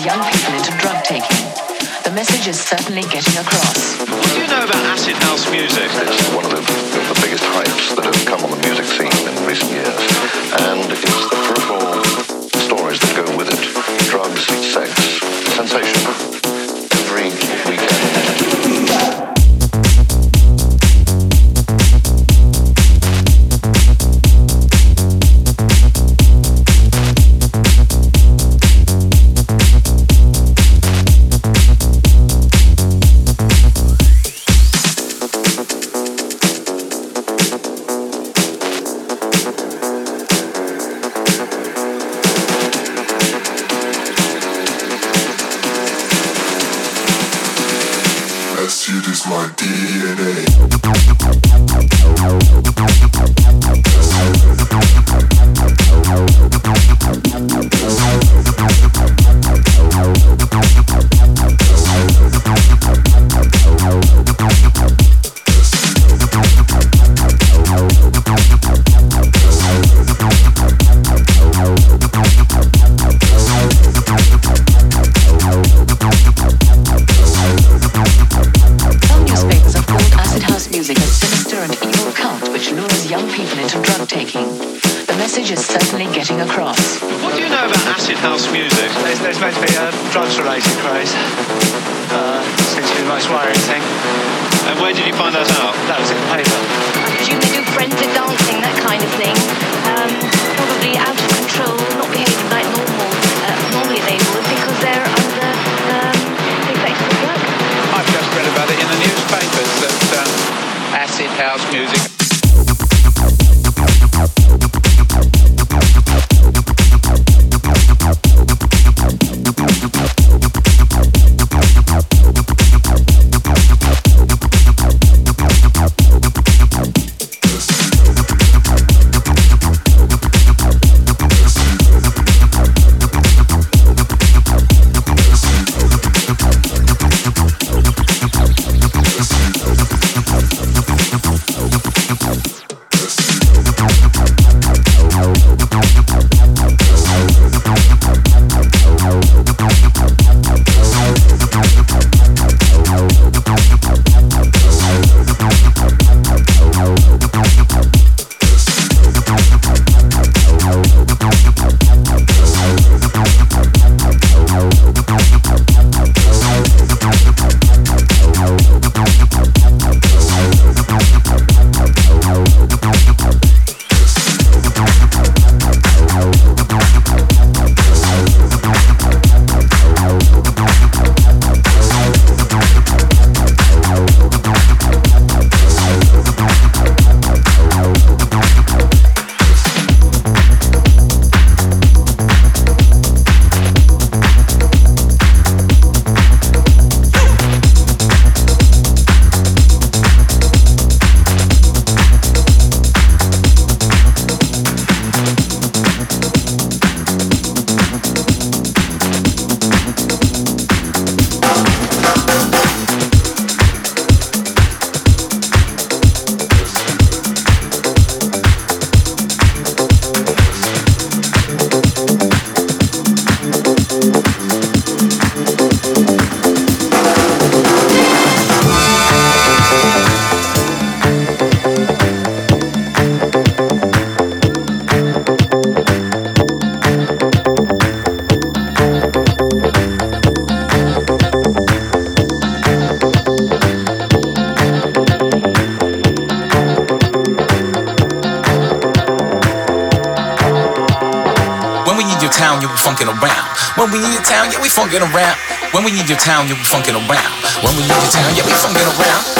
young people into drug taking. The message is certainly getting across. What do you know about acid house music? It's one of the, the biggest hypes that have come on the music scene in recent years, and it's the proof. Your town, yeah, we funkin' around. When we in your town, yeah, we funkin' around.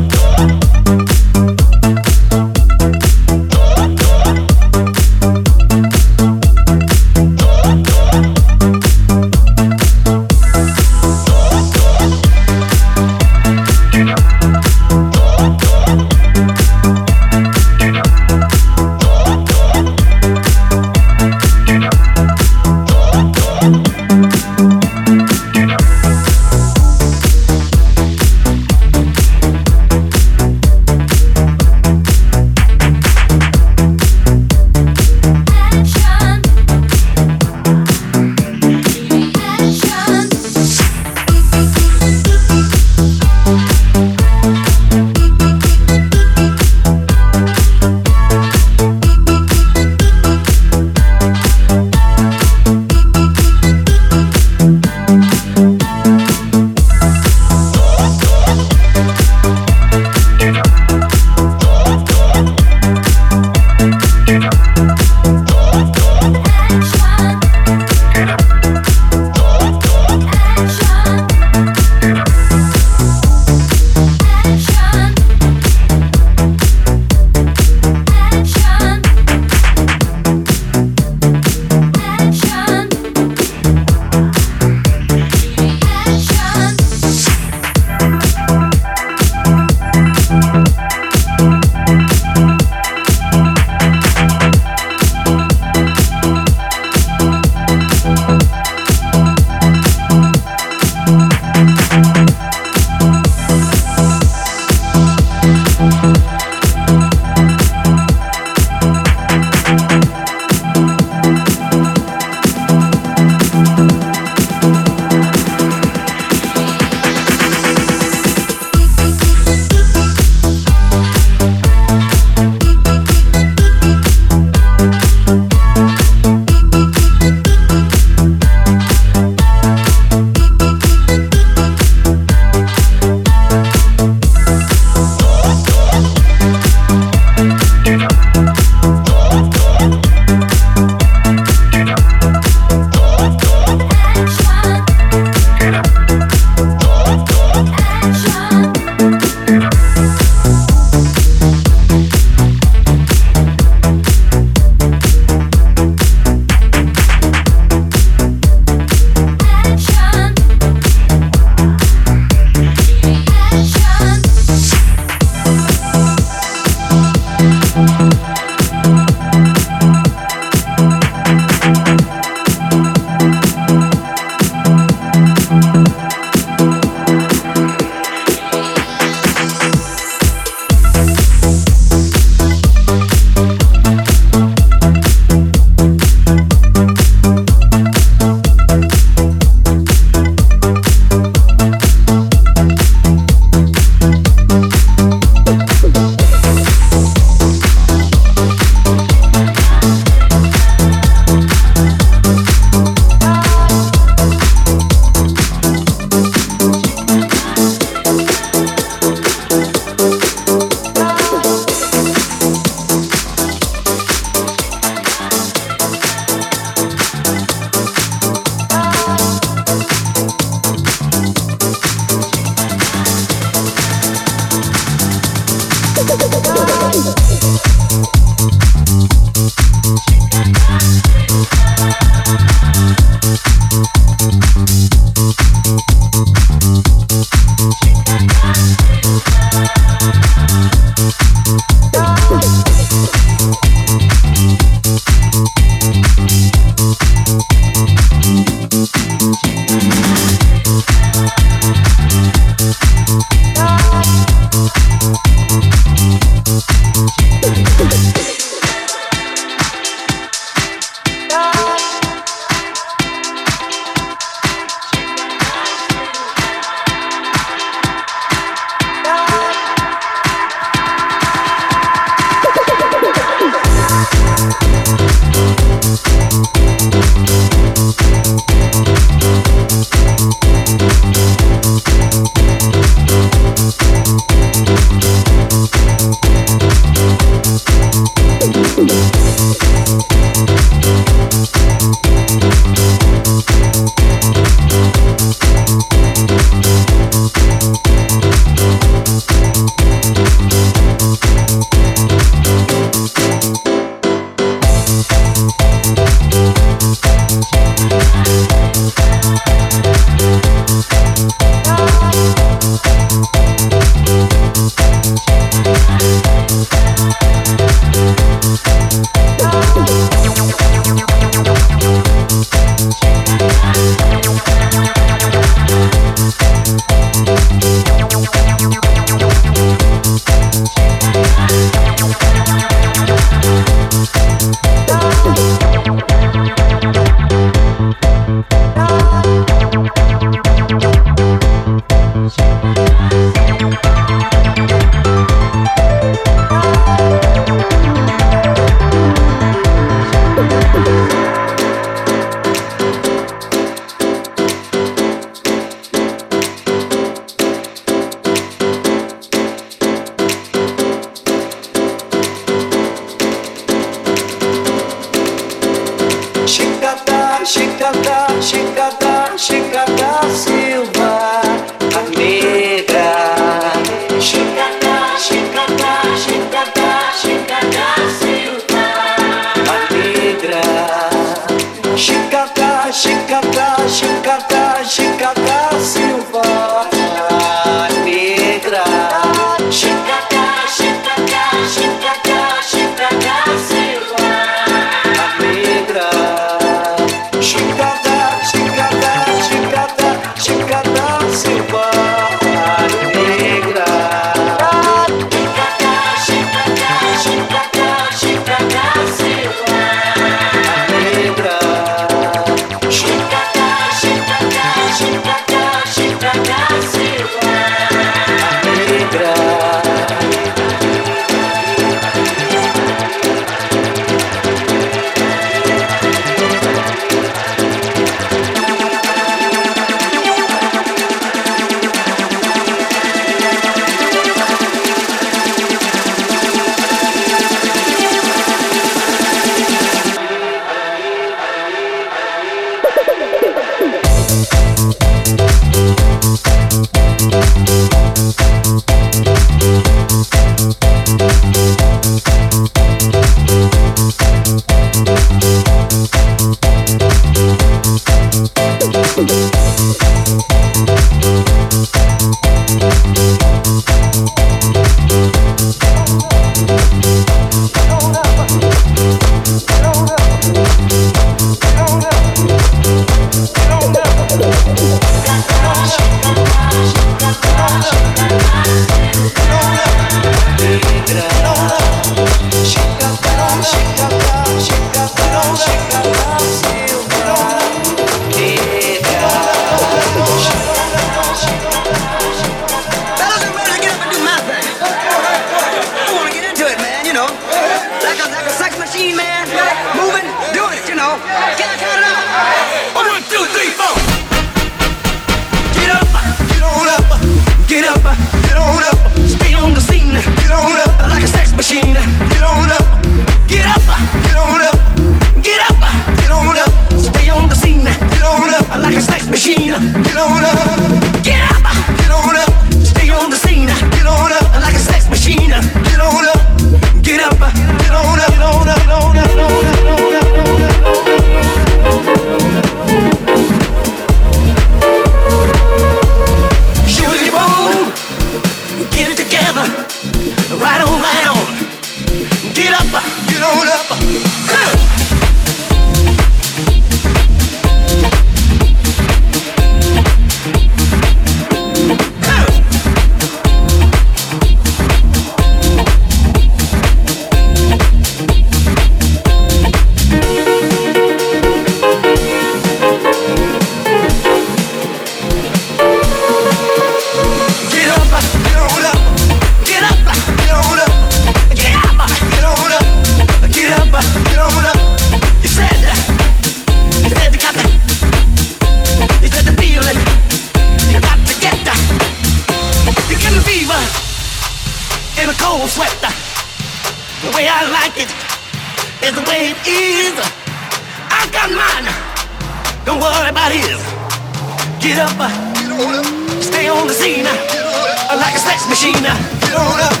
the like a sex machine. Get on up,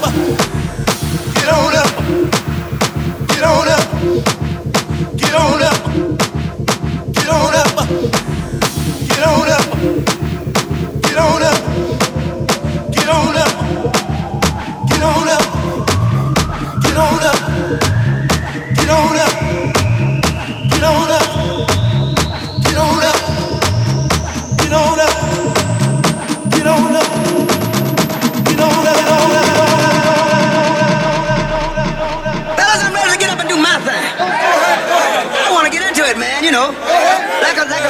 get on up, get on up, get on up, get on up, get on up, get on up, get on up, get on up, get on up, get on up.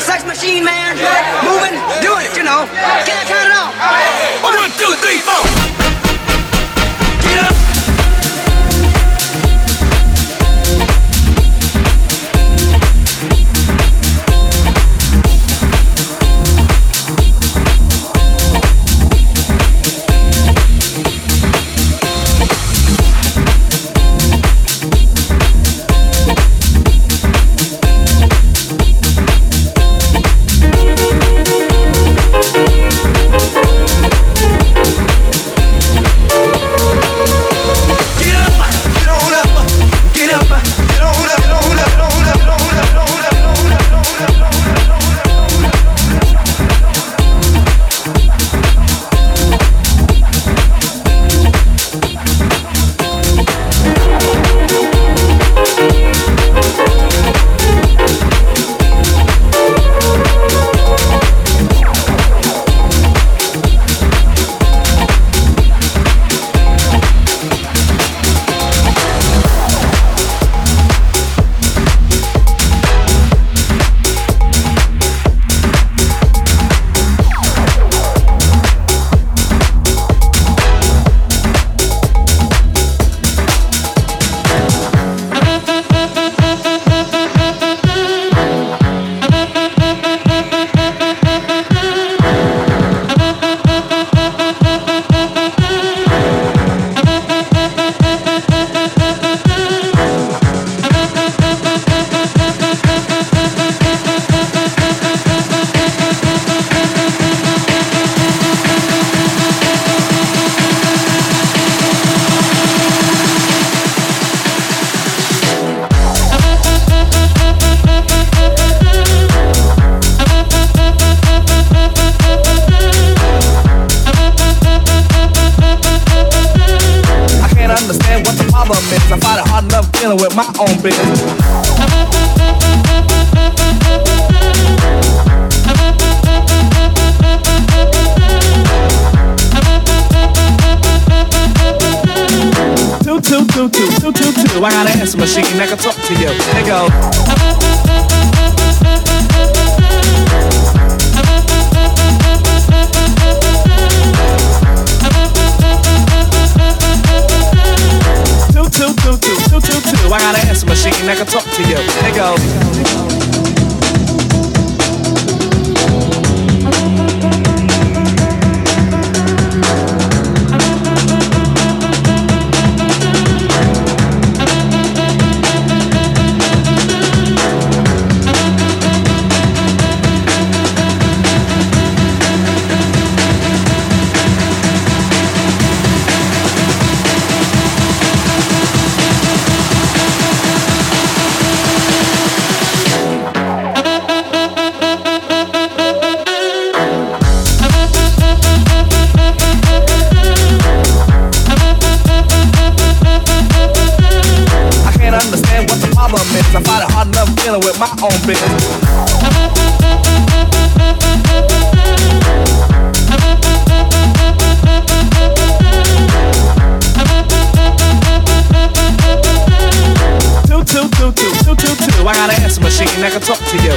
Sex machine, man. Moving, doing it, you know. Can I count it off? One, two, three, four. up to you.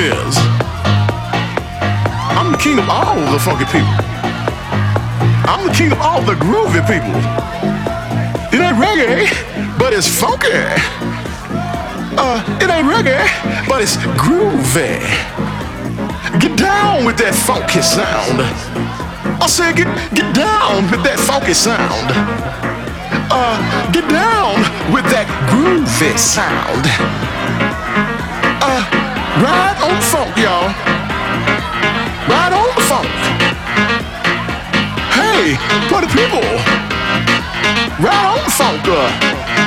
Is. I'm the king of all the funky people. I'm the king of all the groovy people. It ain't reggae, but it's funky. Uh, it ain't reggae, but it's groovy. Get down with that funky sound. I said, get get down with that funky sound. Uh, get down with that groovy sound. Ride on the funk, y'all. Ride on the funk. Hey, party people. Ride on the funk. Uh.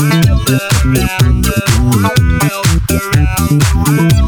around the room.